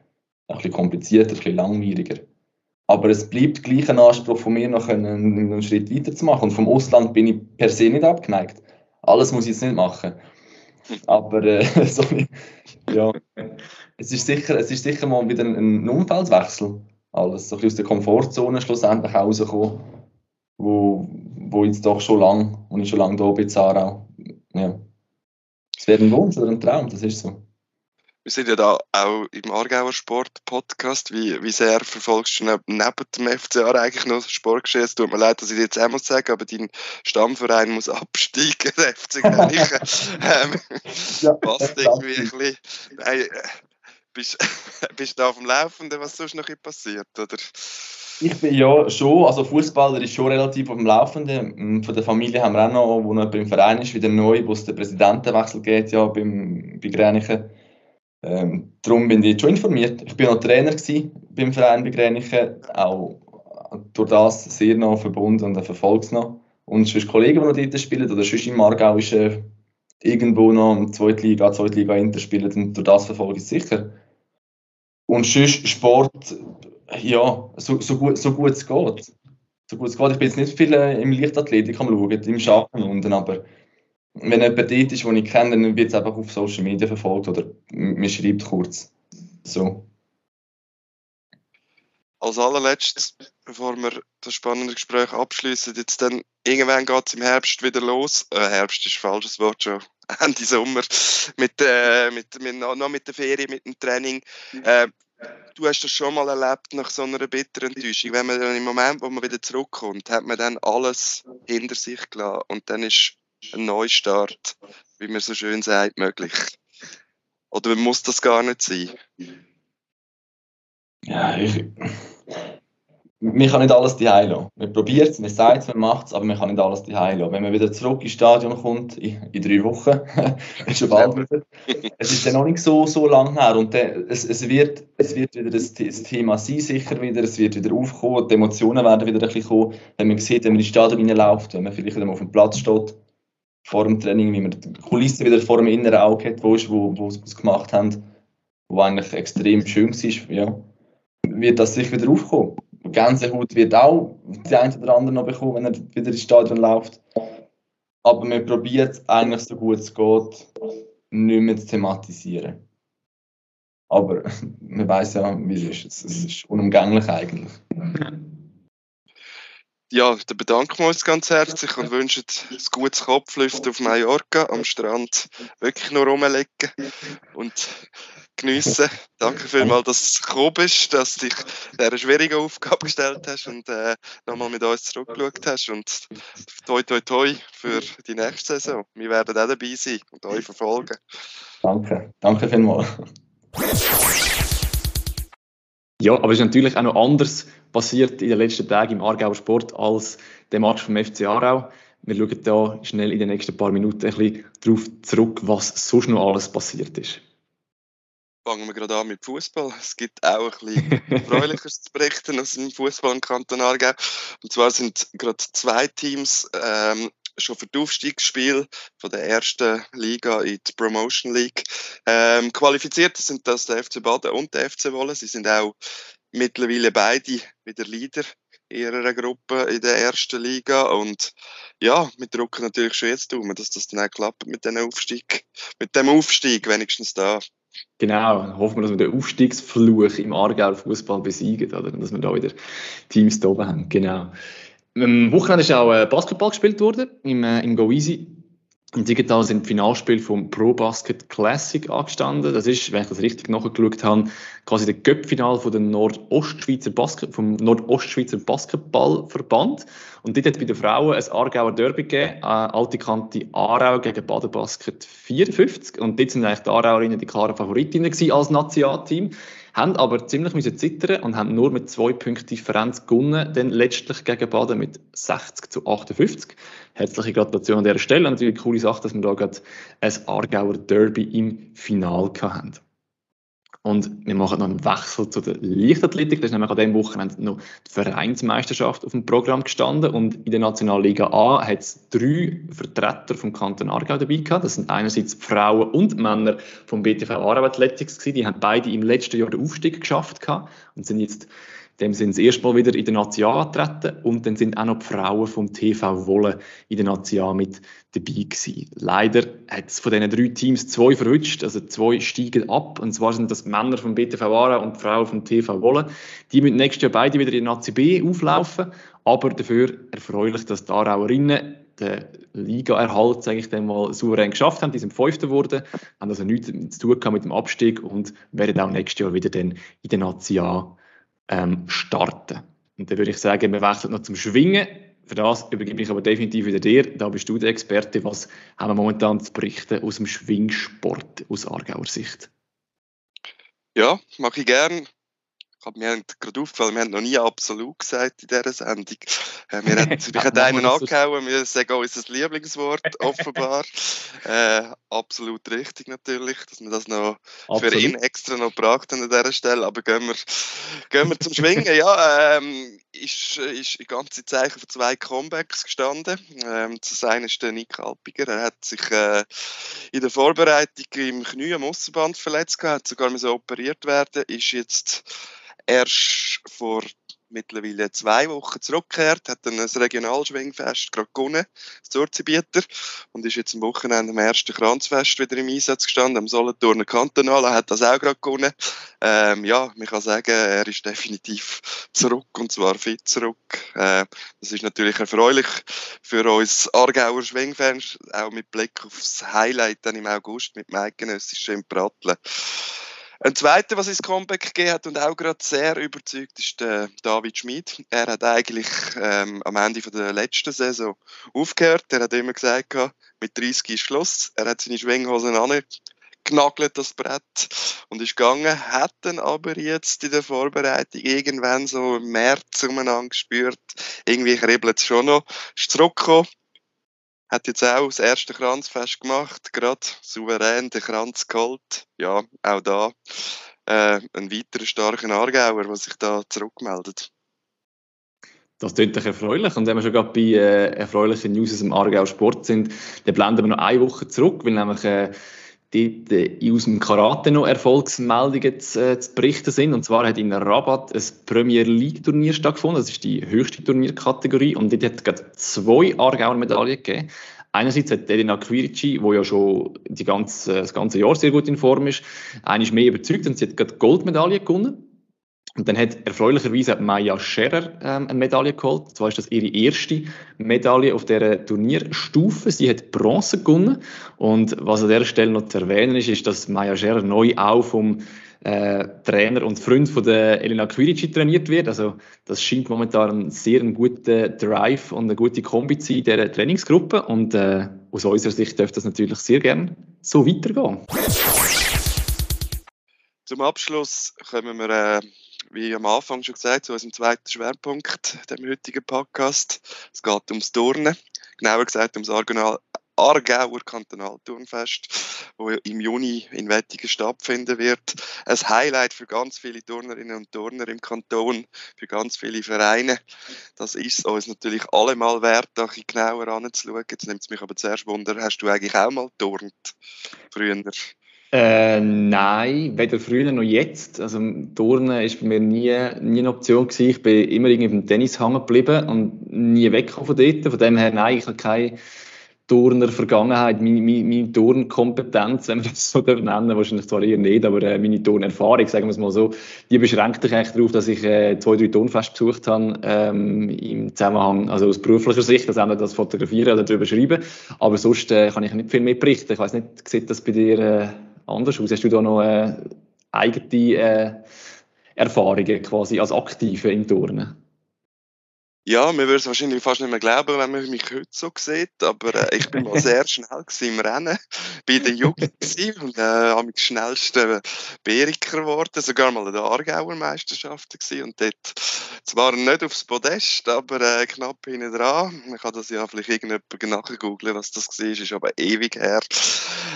ein bisschen komplizierter, ein bisschen langwieriger. Aber es bleibt gleich ein Anspruch von mir, noch einen, einen Schritt weiter zu machen. Und vom Ausland bin ich per se nicht abgeneigt. Alles muss ich jetzt nicht machen. Aber äh, so, ja, es ist, sicher, es ist sicher mal wieder ein, ein Umfeldwechsel. Alles so ein bisschen aus der Komfortzone schlussendlich rauskommen, wo, wo jetzt doch schon lang, und ich schon lange da bin, Zarau. Ja. Es wäre ein Wunsch oder ein Traum, das ist so. Wir sind ja da auch im Aargauer Sport-Podcast. Wie, wie sehr verfolgst du neben dem FCA eigentlich noch Sportgeschehen? Es tut mir leid, dass ich dir jetzt auch muss sagen, aber dein Stammverein muss absteigen, der FC Grenchen. ähm, ja, passt irgendwie ein bisschen. Hey, bist, bist du da auf dem Laufenden, was sonst noch passiert, oder? Ich bin ja schon, also Fußballer ist schon relativ auf dem Laufenden. Von der Familie haben wir auch noch, wo noch im Verein ist, wieder neu, wo es den Präsidentenwechsel geht, ja, beim, bei Grenichen. Ähm, darum bin ich jetzt schon informiert. Ich bin noch Trainer beim Verein bei Grenichen, auch durch das sehr noch verbunden und verfolge es noch. Und sonst Kollegen, die noch dort spielen, oder sonst im Aargau ist äh, irgendwo noch in Zweitliga, Zweitliga Inter spielen, und durch das verfolge ich es sicher. Und sonst Sport, ja, so, so, gut, so gut es geht. So gut es geht. Ich bin jetzt nicht viel äh, im Leichtathletik am Schauen, im Schaffen unten, aber wenn jemand dort ist, den ich kenne, dann wird es einfach auf Social Media verfolgt oder man schreibt kurz. So. Als allerletztes, bevor wir das spannende Gespräch abschließen, jetzt dann irgendwann geht es im Herbst wieder los. Äh, Herbst ist ein falsches Wort schon. Ende Sommer mit, äh, mit, mit, noch mit der Ferien, mit dem Training. Äh, du hast das schon mal erlebt nach so einer bitteren Enttäuschung. Wenn man dann im Moment, wo man wieder zurückkommt, hat man dann alles hinter sich gelassen und dann ist ein Neustart, wie man so schön sagt, möglich? Oder muss das gar nicht sein? Ja, ich, man kann nicht alles die lassen. Man probiert es, man sagt es, man macht es, aber man kann nicht alles die lassen. Wenn man wieder zurück ins Stadion kommt, in, in drei Wochen, ist schon bald wieder. Es ist dann noch nicht so, so lang her und dann, es, es, wird, es wird wieder das, das, Thema sein, sicher wieder, es wird wieder aufkommen, die Emotionen werden wieder ein bisschen kommen, wenn man sieht, wenn man ins Stadion reinläuft, wenn man vielleicht wieder auf dem Platz steht, vor dem Training, wie man die Kulisse wieder vor dem inneren Auge hat, wo, ist, wo, wo sie es gemacht haben, wo eigentlich extrem schön war, ja, wird das sicher wieder aufkommen. Gänsehaut wird auch die eine oder andere noch bekommen, wenn er wieder ins Stadion läuft. Aber man probiert eigentlich so gut es geht, nicht mehr zu thematisieren. Aber man weiß ja, wie es ist. Es ist unumgänglich eigentlich ja, dann bedanken wir uns ganz herzlich und wünschen ein gutes Kopflüften auf Mallorca am Strand. Wirklich nur rumlegen und geniessen. Danke vielmals, dass du gekommen bist, dass du dich dieser schwierigen Aufgabe gestellt hast und äh, nochmal mit uns zurückgeschaut hast. Und toi toi toi für die nächste Saison. Wir werden auch dabei sein und euch verfolgen. Danke, danke vielmals. Ja, aber es ist natürlich auch noch anders passiert in den letzten Tagen im Aargauer Sport als der Match vom FC Aarau. Wir schauen da schnell in den nächsten paar Minuten ein bisschen darauf zurück, was sonst noch alles passiert ist. Fangen wir gerade an mit Fußball. Es gibt auch ein bisschen Erfreuliches zu berichten aus dem Fußball im Kanton Aargau. Und zwar sind gerade zwei Teams ähm, schon für das Aufstiegsspiel von der ersten Liga in die Promotion League ähm, qualifiziert. Sind das der FC Baden und der FC Wolle. Sie sind auch mittlerweile beide wieder Leader ihrer Gruppe in der ersten Liga und ja, wir drücken natürlich schon jetzt um, dass das dann auch klappt mit dem Aufstieg, mit dem Aufstieg wenigstens da. Genau, hoffen wir, dass wir den Aufstiegsfluch im Aargauer Fußball besiegen, oder? dass wir da wieder Teams da oben haben. Genau. Am Wochenende ist auch äh, Basketball gespielt worden im, äh, im Go Easy. Im Digital sind Finalspiel vom Pro Basket Classic angestanden. Das ist, wenn ich das richtig nachgeschaut habe, quasi der Göppfinal vom Nordostschweizer Basketballverband. Und dort hat bei den Frauen ein Aargauer Derby gegeben, äh, alte Kante Aarau gegen Baden Basket 54. Und dort sind eigentlich die Aarauerinnen die klaren Favoritinnen als Nationalteam haben aber ziemlich müssen zittern und haben nur mit zwei Punkten Differenz gewonnen, dann letztlich gegen Baden mit 60 zu 58. Herzliche Gratulation an dieser Stelle. Und natürlich eine coole Sache, dass wir da gerade ein Aargauer Derby im Final hatten. Und wir machen noch einen Wechsel zu der Leichtathletik. Da ist nämlich an diesem Wochenende noch die Vereinsmeisterschaft auf dem Programm gestanden. Und in der Nationalliga A hat es drei Vertreter vom Kanton Aargau dabei gehabt. Das sind einerseits Frauen und Männer vom BTV Aarau Athletics gewesen. Die haben beide im letzten Jahr den Aufstieg geschafft gehabt und sind jetzt dem sind sie erstmal wieder in der Nazi angetreten und dann sind auch noch die Frauen vom TV Wolle in der Nazi mit dabei gewesen. Leider hat es von diesen drei Teams zwei verwünscht, also zwei steigen ab und zwar sind das Männer vom BTV Ara und die Frauen vom TV Wolle. Die müssen nächstes Jahr beide wieder in der Nazi B auflaufen, aber dafür erfreulich, dass die Arauerinnen den Liga-Erhalt, sage ich dann mal, souverän geschafft haben. Die sind Fünfter geworden, haben also nichts zu tun mit dem Abstieg und werden auch nächstes Jahr wieder dann in der Nazi A ähm, starten. Und dann würde ich sagen, wir wechseln noch zum Schwingen. Für das übergebe ich aber definitiv wieder dir. Da bist du der Experte. Was haben wir momentan zu berichten aus dem Schwingsport aus Aargauer Sicht? Ja, mache ich gern glaube, wir haben gerade aufgefallen, wir haben noch nie absolut gesagt in dieser Sendung. Äh, wir haben, ich habe einen angehauen, wir sagen auch unser Lieblingswort, offenbar. äh, absolut richtig natürlich, dass wir das noch absolut. für ihn extra noch gebracht haben an dieser Stelle. Aber gehen wir, gehen wir zum Schwingen. Ja, ähm, ist, ist die ganze Zeichen von zwei Comebacks gestanden. Ähm, das eine ist der Nick Alpiger. Er hat sich äh, in der Vorbereitung im Knie am Aussenband verletzt gehabt, hat sogar so operiert werden, ist jetzt erst vor mittlerweile zwei Wochen zurückgekehrt, hat dann ein Regionalschwingfest gerade gewonnen, das Zurzibieter, und ist jetzt am Wochenende am ersten Kranzfest wieder im Einsatz gestanden, am Solothurner Kantonal, hat das auch gerade gewonnen. Ähm, ja, man kann sagen, er ist definitiv zurück, und zwar fit zurück. Äh, das ist natürlich erfreulich für uns Aargauer Schwingfans, auch mit Blick aufs Highlight dann im August mit Mike Genössisch im Pratteln. Ein zweiter, was ins Comeback gegeben hat und auch gerade sehr überzeugt, ist der David Schmid. Er hat eigentlich ähm, am Ende von der letzten Saison aufgehört. Er hat immer gesagt, mit 30 ist Schluss. Er hat seine Schwinghosen genagelt, das Brett, und ist gegangen, hat dann aber jetzt in der Vorbereitung irgendwann so im März gespürt, irgendwie kribbelt es schon noch, ist zurückgekommen, hat jetzt auch das erste Kranzfest gemacht, gerade souverän den Kranz geholt. Ja, auch da äh, ein weiterer starker Aargauer, der sich da zurückmeldet. Das klingt doch erfreulich. Und wenn wir schon gerade bei äh, erfreulichen News aus dem Aargau Sport sind, dann blenden wir noch eine Woche zurück, weil nämlich äh, dort aus dem Karate noch Erfolgsmeldungen zu, äh, zu, berichten sind. Und zwar hat in Rabat ein Premier League Turnier stattgefunden. Das ist die höchste Turnierkategorie. Und dort hat es zwei Aargauer Medaillen gegeben. Einerseits hat Elena Quirici, die ja schon ganze, das ganze Jahr sehr gut in Form ist, eigentlich mehr überzeugt und sie hat gerade Goldmedaille gewonnen. Und dann hat erfreulicherweise Maya Scherer ähm, eine Medaille geholt. Und zwar ist das ihre erste Medaille auf der Turnierstufe. Sie hat Bronze gewonnen. Und was an dieser Stelle noch zu erwähnen ist, ist, dass Maya Scherer neu auch vom äh, Trainer und Freund von der Elena Quirici trainiert wird. Also das scheint momentan ein sehr ein guter Drive und eine gute Kombi zu sein in dieser Trainingsgruppe. Und äh, aus unserer Sicht dürfte das natürlich sehr gerne so weitergehen. Zum Abschluss kommen wir äh wie am Anfang schon gesagt, zu unserem zweiten Schwerpunkt dem heutigen Podcast. Es geht ums Turnen, genauer gesagt ums Argonal Aargauer Kantonalturnfest, wo im Juni in Wettigen stattfinden wird. Ein Highlight für ganz viele Turnerinnen und Turner im Kanton, für ganz viele Vereine. Das ist uns natürlich allemal wert, da ein genauer anzuschauen. Jetzt nimmt es mich aber zuerst Wunder, hast du eigentlich auch mal turnt früher? Äh, nein, weder früher noch jetzt. Also Turnen war bei mir nie, nie eine Option gewesen. Ich bin immer irgendwie beim Tennis hängen geblieben und nie weggekommen von dort. Von dem her, nein, ich habe keine Turner Vergangenheit, meine, meine, meine Turnkompetenz, wenn wir das so nennen, wahrscheinlich zwar eher nicht, aber äh, meine Turnerfahrung, sagen wir es mal so, die beschränkt sich eigentlich darauf, dass ich äh, zwei, drei Turnfeste besucht habe, ähm, im Zusammenhang, also aus beruflicher Sicht, das auch das Fotografieren oder darüber schreiben, aber sonst äh, kann ich nicht viel mehr berichten. Ich weiß nicht, sieht das bei dir äh, anders aus? Hast du da noch äh, eigene äh, Erfahrungen quasi als Aktive im Turnen? Ja, man würde es wahrscheinlich fast nicht mehr glauben, wenn man mich heute so sieht, aber äh, ich bin mal sehr schnell im Rennen, bei der Jugend und äh, am schnellsten Beriker geworden, sogar mal in der Aargauer Meisterschaft gewesen und dort zwar nicht aufs Podest, aber äh, knapp hinten dran. Man kann das ja vielleicht irgendjemand nachgoogeln, was das war, ist aber ewig her.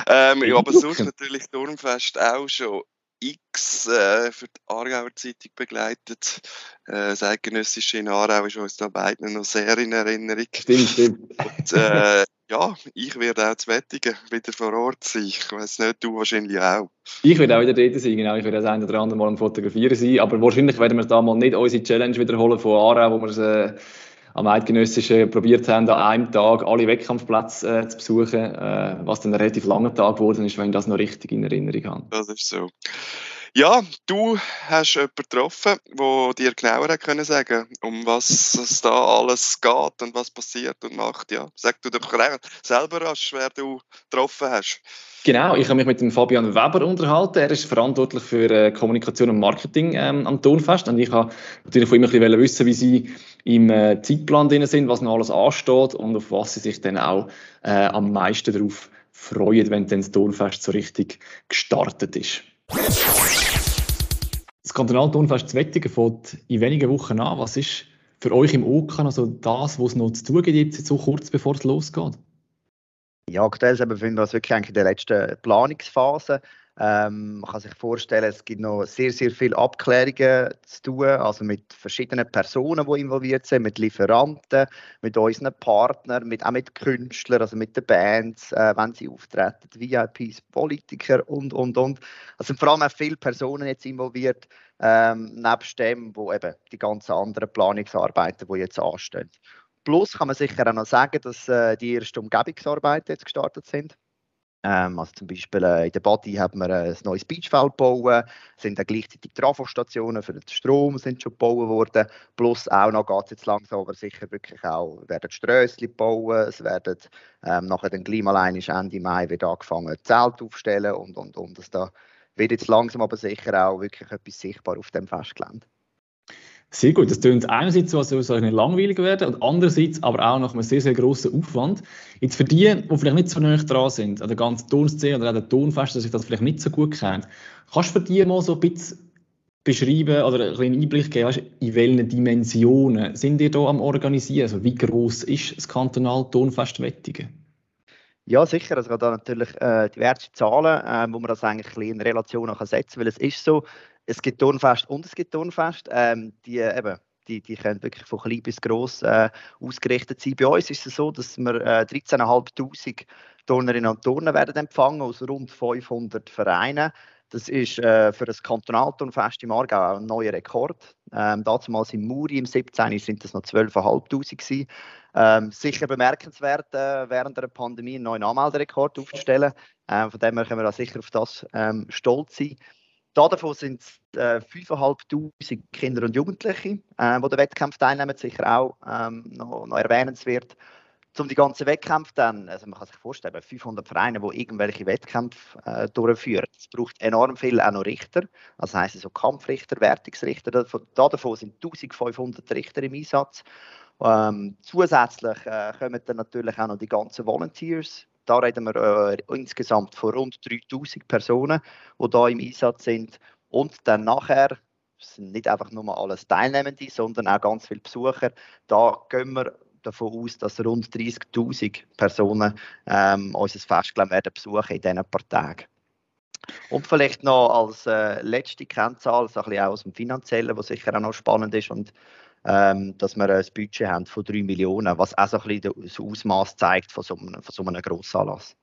Ähm, ja, aber sonst natürlich Turmfest auch schon X äh, für die Aargauer Zeitung begleitet. Äh, das Eidgenössische in Aarau ist uns da beiden noch sehr in Erinnerung. Stimmt, stimmt. Und, äh, ja, ich werde auch zu Wettigen wieder vor Ort sein. Ich weiß nicht, du wahrscheinlich auch. Ich werde auch wieder dort sein, genau. Ich werde das ein oder andere Mal am Fotografieren sein. Aber wahrscheinlich werden wir da mal nicht unsere Challenge wiederholen von Aarau, wo wir es äh, am Eidgenössischen probiert haben, an einem Tag alle Wettkampfplätze äh, zu besuchen, äh, was dann ein relativ langer Tag geworden ist, wenn ich das noch richtig in Erinnerung habe. Das ist so. Ja, du hast jemanden getroffen, der dir genauer können sagen um was es da alles geht und was passiert und macht. Ja, sag du doch selber rasch, wer du getroffen hast. Genau, ich habe mich mit dem Fabian Weber unterhalten. Er ist verantwortlich für äh, Kommunikation und Marketing ähm, am Tonfest. Und ich habe natürlich von ihm ein bisschen wissen, wie sie im äh, Zeitplan drin sind, was noch alles ansteht und auf was sie sich dann auch äh, am meisten darauf freuen, wenn dann das Tonfest so richtig gestartet ist. Das Kantonaltonfest Wettingen fängt in wenigen Wochen an. Was ist für euch im OK also das, was es noch zu tun gibt, so kurz bevor es losgeht? Ja, aktuell befinden wir uns wirklich in der letzten Planungsphase. Ähm, man kann sich vorstellen, es gibt noch sehr, sehr viele Abklärungen zu tun, also mit verschiedenen Personen, die involviert sind, mit Lieferanten, mit unseren Partnern, mit, auch mit Künstlern, also mit den Bands, äh, wenn sie auftreten, VIPs, Politiker und, und, und. Es sind vor allem auch viele Personen jetzt involviert, ähm, nebst dem, wo eben die ganzen anderen Planungsarbeiten, die jetzt anstehen. Plus kann man sicher auch noch sagen, dass äh, die ersten Umgebungsarbeiten jetzt gestartet sind. Ähm, also zum Beispiel äh, in der Body haben wir äh, ein neues Beachfeld gebaut, sind dann gleichzeitig Trafostationen für den Strom sind schon gebaut worden, plus auch noch geht es jetzt langsam, aber sicher wirklich auch, werden Strössli bauen, es werden ähm, nachher dann gleich Ende Mai wird angefangen Zelt aufstellen und und und, das da wird jetzt langsam aber sicher auch wirklich etwas sichtbar auf dem Festgelände. Sehr gut. Das klingt einerseits so, als soll es langweilig werden und andererseits aber auch nach einem sehr, sehr grossen Aufwand. Jetzt für die, die vielleicht nicht so nah dran sind, an der ganzen Tonszene oder an der Tonfest, dass ich das vielleicht nicht so gut kennt, kannst du für die mal so ein bisschen beschreiben oder einen Einblick geben, weißt, in welchen Dimensionen sind ihr da am Organisieren? Also wie groß ist das Kantonal Tonfest Wettigen? Ja, sicher. Also da natürlich äh, diverse Zahlen, äh, wo man das eigentlich in Relation setzen kann, weil es ist so, es gibt Turnfest und es gibt Turnfest. Ähm, die, eben, die, die können wirklich von klein bis gross äh, ausgerichtet sein. Bei uns ist es so, dass wir äh, 13.500 Turnerinnen und Turner werden empfangen aus rund 500 Vereinen. Das ist äh, für das Kantonalturnfest im Aargau ein neuer Rekord. Ähm, damals im Muri im 17. sind das noch 12.500 gewesen. Ähm, sicher bemerkenswert, äh, während der Pandemie einen neuen Anmelderekord aufzustellen. Ähm, von dem her können wir auch sicher auf das ähm, stolz sein. Davon sind es äh, 5'500 Kinder und Jugendliche, äh, die den Wettkampf teilnehmen, sicher auch ähm, noch, noch erwähnenswert. Um die ganzen Wettkämpfe dann, also man kann sich vorstellen, 500 Vereine, die irgendwelche Wettkämpfe äh, durchführen. Es braucht enorm viel auch noch Richter, das heisst also Kampfrichter, Wertungsrichter. Davon, davon sind 1500 Richter im Einsatz. Ähm, zusätzlich äh, kommen dann natürlich auch noch die ganzen Volunteers, da reden wir äh, insgesamt von rund 3000 Personen, die da im Einsatz sind. Und dann nachher sind nicht einfach nur alles Teilnehmende, sondern auch ganz viele Besucher. Da gehen wir davon aus, dass rund 30.000 Personen ähm, unser Festgelände werden besuchen in diesen paar Tagen. Und vielleicht noch als äh, letzte Kennzahl, so ein bisschen auch aus dem Finanziellen, was sicher auch noch spannend ist und ähm, dass wir ein Budget haben von 3 Millionen, was auch so ein bisschen das Ausmaß zeigt von so einem, von so einem Grossanlass.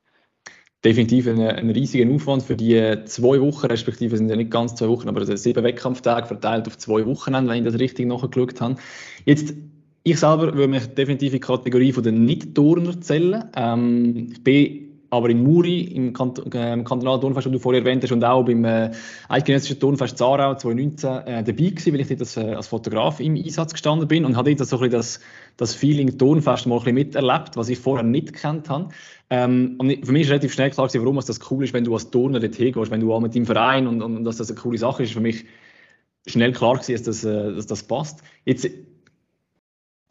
Definitiv ein, ein riesiger Aufwand für die zwei Wochen, respektive sind ja nicht ganz zwei Wochen, aber sieben Wettkampftage verteilt auf zwei Wochen, wenn ich das richtig nachgeschaut habe. Jetzt ich selber würde mich definitiv in die Kategorie den Nicht-Turner zählen. Ähm, ich bin aber in Muri, im Kant äh, kantonalen Turnfest, das du vorher erwähnt hast, und auch beim äh, Eidgenössischen Turnfest Zarau 2019 äh, dabei gewesen, weil ich dort als, äh, als Fotograf im Einsatz gestanden bin und habe dort so ein das, das Feeling Turnfest mal ein bisschen miterlebt, was ich vorher nicht gekannt habe. Ähm, und für mich ist relativ schnell klar gewesen, warum es das cool ist, wenn du als Turner dort hingehst, wenn du auch mit deinem Verein und, und, und dass das eine coole Sache ist, für mich schnell klar gewesen, dass das, äh, dass das passt. Jetzt,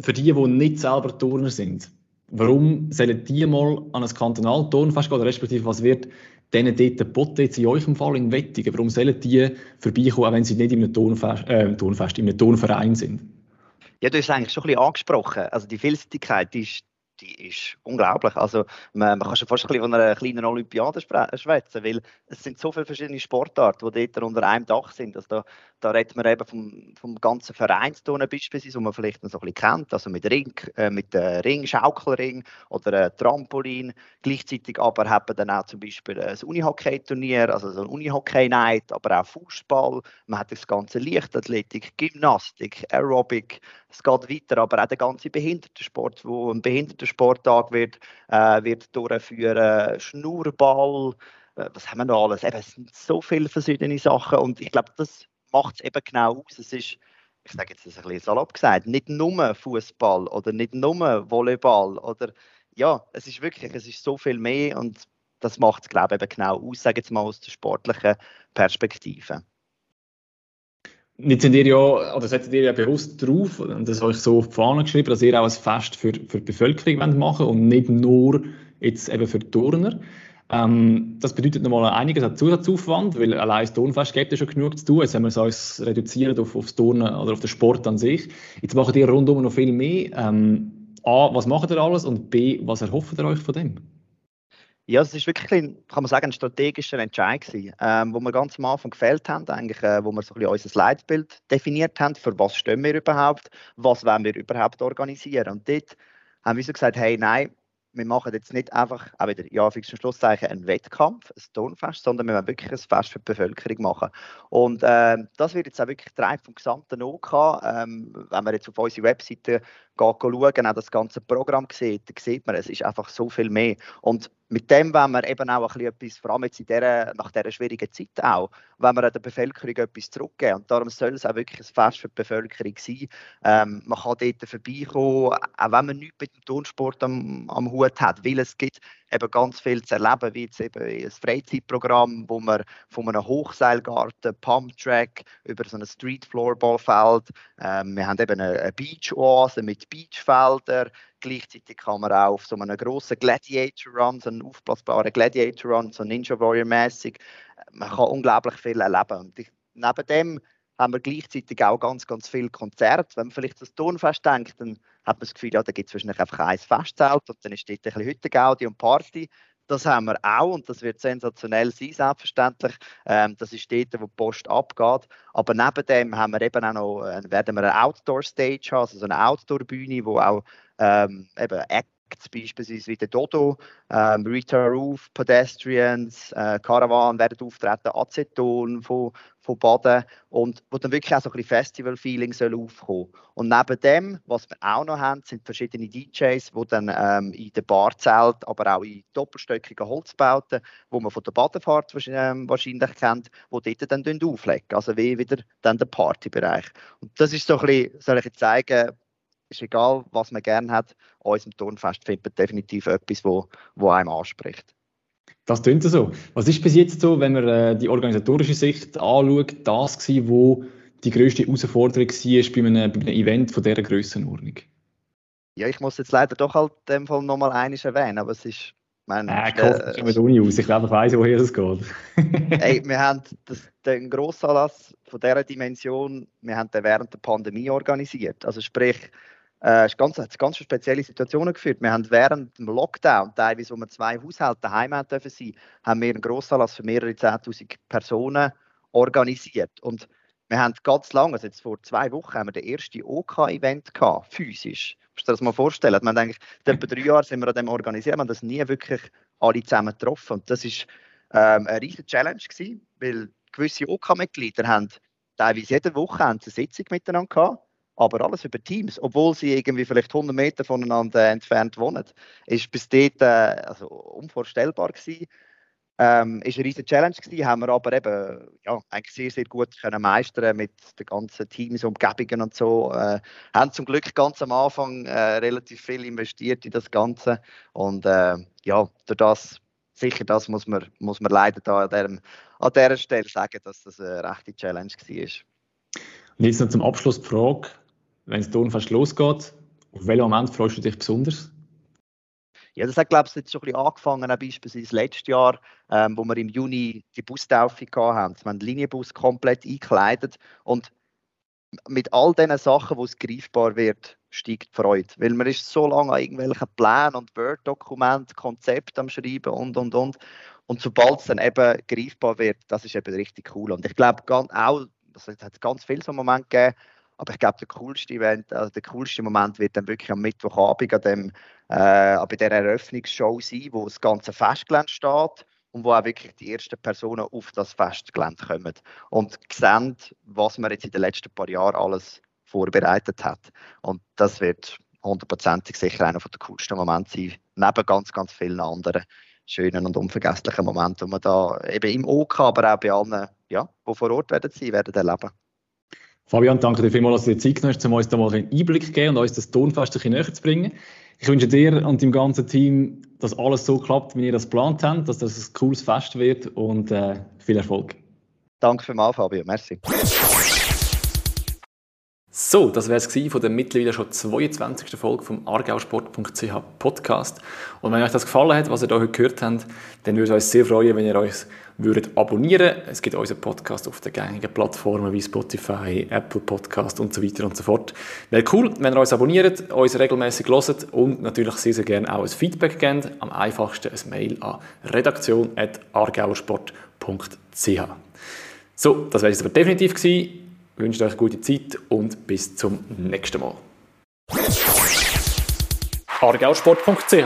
für die, die nicht selber Turner sind, Warum sollen die mal an ein Kantonalturnfest gehen, respektive was wird denen dort geboten, jetzt in eurem Fall in Wettigen? Warum sollen die vorbeikommen, auch wenn sie nicht in einem Turnfest, äh, Turnfest in einem Turnverein sind? Ja, du hast es eigentlich schon ein bisschen angesprochen. Also die Vielseitigkeit ist die ist unglaublich. Also man, man kann schon fast ein von einer kleinen Olympiade schwätzen, weil es sind so viele verschiedene Sportarten, die dort unter einem Dach sind. Also da, da redet man eben vom, vom ganzen Vereinsturnen beispielsweise, wo man vielleicht noch so ein bisschen kennt, also mit Ring, äh, mit äh, Ring, Schaukelring oder äh, Trampolin. Gleichzeitig aber hat man dann auch zum Beispiel ein Unihockey-Turnier, also so ein Unihockey-Night, aber auch Fußball. Man hat das ganze Leichtathletik, Gymnastik, Aerobic. Es geht weiter, aber auch der ganze Behindertensport, wo ein Behindertensporttag wird, äh, wird durchführen, Schnurrball, äh, was haben wir noch alles? Eben, es sind so viele verschiedene Sachen und ich glaube, das macht es eben genau aus. Es ist, ich sage jetzt das ein bisschen salopp gesagt, nicht nur Fußball oder nicht nur Volleyball oder ja, es ist wirklich, es ist so viel mehr und das macht es, glaube ich, eben genau aus, sage jetzt mal aus der sportlichen Perspektive. Jetzt sind ihr ja, oder seid ihr ja bewusst drauf, und das habe ich so auf die Fahne geschrieben, dass ihr auch ein Fest für, für die Bevölkerung machen wollt und nicht nur jetzt eben für die Turner. Ähm, das bedeutet nochmal einiges an Zusatzaufwand, weil allein das Turnfest gibt ja schon genug zu tun. Jetzt haben wir es uns reduziert auf, auf das Turnen oder auf den Sport an sich. Jetzt macht ihr rundum noch viel mehr. Ähm, A, was macht ihr alles? Und B, was erhofft ihr euch von dem? Ja, es ist wirklich, ein, kann man sagen, ein strategischer Entscheid gewesen, ähm, wo wir ganz am Anfang gefällt haben, eigentlich, äh, wo wir so ein bisschen unser Leitbild definiert haben, für was stehen wir überhaupt, was wollen wir überhaupt organisieren. Und dort haben wir so gesagt, hey, nein, wir machen jetzt nicht einfach, auch wieder, ja, für Schlusszeichen, einen Wettkampf, ein Turnfest, sondern wir wollen wirklich ein Fest für die Bevölkerung machen. Und äh, das wird jetzt auch wirklich Teil vom gesamten OK. Ähm, wenn man jetzt auf unsere Webseite geht, schauen, auch das ganze Programm sieht, dann sieht man, es ist einfach so viel mehr. Und mit dem wollen wir eben auch ein bisschen etwas, vor allem jetzt in dieser, nach dieser schwierigen Zeit auch, wenn wir der Bevölkerung etwas zurückgeben. Und darum soll es auch wirklich ein Fest für die Bevölkerung sein. Ähm, man kann dort vorbeikommen, auch wenn man nichts mit dem Turnsport am, am Hut hat, weil es gibt eben ganz viel zu erleben, wie jetzt eben ein Freizeitprogramm, wo man von einem Hochseilgarten, Pumptrack über so ein Streetfloorballfeld, ähm, wir haben eben eine Beach-Oase mit Beachfeldern, gleichzeitig kann man auch auf so einem grossen Gladiator-Run, so einen aufblasbaren Gladiator-Run, so Ninja Warrior-mäßig, man kann unglaublich viel erleben. Und ich, neben dem haben wir gleichzeitig auch ganz, ganz viele Konzerte. Wenn man vielleicht das Turnfest denkt, dann hat man das Gefühl, ja, da gibt es wahrscheinlich einfach ein Festzelt und dann ist dort ein bisschen Hüttengaudi und Party. Das haben wir auch und das wird sensationell sein, selbstverständlich. Ähm, das ist dort, wo die Post abgeht. Aber neben dem haben wir eben auch noch, äh, werden wir eine Outdoor-Stage haben, also so eine Outdoor-Bühne, wo auch ähm, eben Acts beispielsweise wie der Dodo, ähm, Rita Roof, Pedestrians, äh, Caravan werden auftreten, Aceton von, von Baden und wo dann wirklich auch so ein bisschen Festival-Feeling soll aufkommen. Und neben dem, was wir auch noch haben, sind verschiedene DJs, die dann ähm, in den Barzelt, aber auch in doppelstöckigen Holzbauten, wo man von der Badefahrt ähm, wahrscheinlich kennt, wo dort dann auflegen. Also wie wieder dann der Partybereich. Und das ist so ein bisschen, soll ich zeigen, ist egal, was man gerne hat, an unserem Turnfest findet man definitiv etwas, wo, wo einem anspricht. Das klingt so. Was ist bis jetzt so, wenn man äh, die organisatorische Sicht anschaut, das gewesen, wo die größte Herausforderung war bei einem, bei einem Event von dieser Grössenordnung? Ja, ich muss jetzt leider doch halt in dem Fall nochmal eines erwähnen, aber es ist mein, äh, es mit Uni aus. Ich glaube, ich weiss, woher es geht. hey, wir haben das, den Grossanlass von dieser Dimension, wir haben den während der Pandemie organisiert. Also sprich, äh, es ganz, hat ganz spezielle Situationen geführt. Wir haben während dem Lockdown, teilweise, wo wir zwei Haushalte daheim haben dürfen sein, haben wir einen Grossanlass für mehrere 10.000 Personen organisiert. Und wir haben ganz lange, also jetzt vor zwei Wochen, haben wir das erste OK-Event gehabt, physisch. Musst du dir das mal vorstellen? Wir haben eigentlich, etwa drei Jahre sind wir an dem organisiert, wir haben das nie wirklich alle zusammen getroffen. Und das war ähm, eine riesige Challenge gewesen, weil gewisse OK-Mitglieder haben teilweise jede Woche eine Sitzung miteinander gehabt aber alles über Teams, obwohl sie irgendwie vielleicht 100 Meter voneinander entfernt wohnen, ist bis dort äh, also unvorstellbar gewesen. Ähm, ist eine riesige Challenge gewesen, haben wir aber eben ja, eigentlich sehr, sehr gut können meistern mit den ganzen Teams, Umgebungen und so. Äh, haben zum Glück ganz am Anfang äh, relativ viel investiert in das Ganze und äh, ja, durch das sicher das muss man, muss man leider da an, dem, an dieser Stelle sagen, dass das eine rechte Challenge war. Und jetzt noch zum Abschluss die Frage, wenn es Turnfest losgeht, auf welchen Moment freust du dich besonders? Ja, das hat, glaube ich, jetzt schon ein bisschen angefangen, auch beispielsweise letztes Jahr, ähm, wo wir im Juni die Bustaufe haben. Wir haben den Linienbus komplett eingekleidet und mit all diesen Sachen, wo es greifbar wird, steigt die Freude. Weil man ist so lange an irgendwelchen Plänen und Word-Dokumenten, Konzepten am Schreiben und, und, und. Und sobald es dann eben greifbar wird, das ist eben richtig cool. Und ich glaube auch, es hat ganz viele so Momente gegeben, aber ich glaube, der coolste Event, also der coolste Moment wird dann wirklich am Mittwochabend an dem, äh, bei der Eröffnungsshow sein, wo das ganze Festgelände steht und wo auch wirklich die ersten Personen auf das Festgelände kommen und sehen, was man jetzt in den letzten paar Jahren alles vorbereitet hat. Und das wird hundertprozentig sicher einer der coolsten Momente sein, neben ganz, ganz vielen anderen schönen und unvergesslichen Momenten, die man da eben im OK, aber auch bei allen, ja, die vor Ort werden sein, werden erleben. Fabian, danke dir vielmals, dass du dir Zeit genommen hast, um uns da mal einen Einblick zu geben und uns das Tonfest ein bisschen näher zu bringen. Ich wünsche dir und dem ganzen Team, dass alles so klappt, wie ihr das geplant habt, dass das ein cooles Fest wird und äh, viel Erfolg. Danke vielmals, Fabio. Merci. So, das wäre es von der mittlerweile schon 22. Folge vom argausport.ch Podcast. Und wenn euch das gefallen hat, was ihr hier heute gehört habt, dann würde es uns sehr freuen, wenn ihr euch würdet abonnieren. Es gibt unseren Podcast auf den gängigen Plattformen wie Spotify, Apple Podcast und so weiter und so fort. Wäre cool, wenn ihr uns abonniert, uns regelmäßig hört und natürlich sehr, sehr gerne auch ein Feedback gebt. Am einfachsten ein Mail an redaktion.argauersport.ch. So, das wäre es aber definitiv gewesen. Ich wünsche euch gute Zeit und bis zum nächsten Mal. argausport.ch,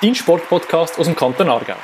dein Sportpodcast aus dem Kanton Aargau.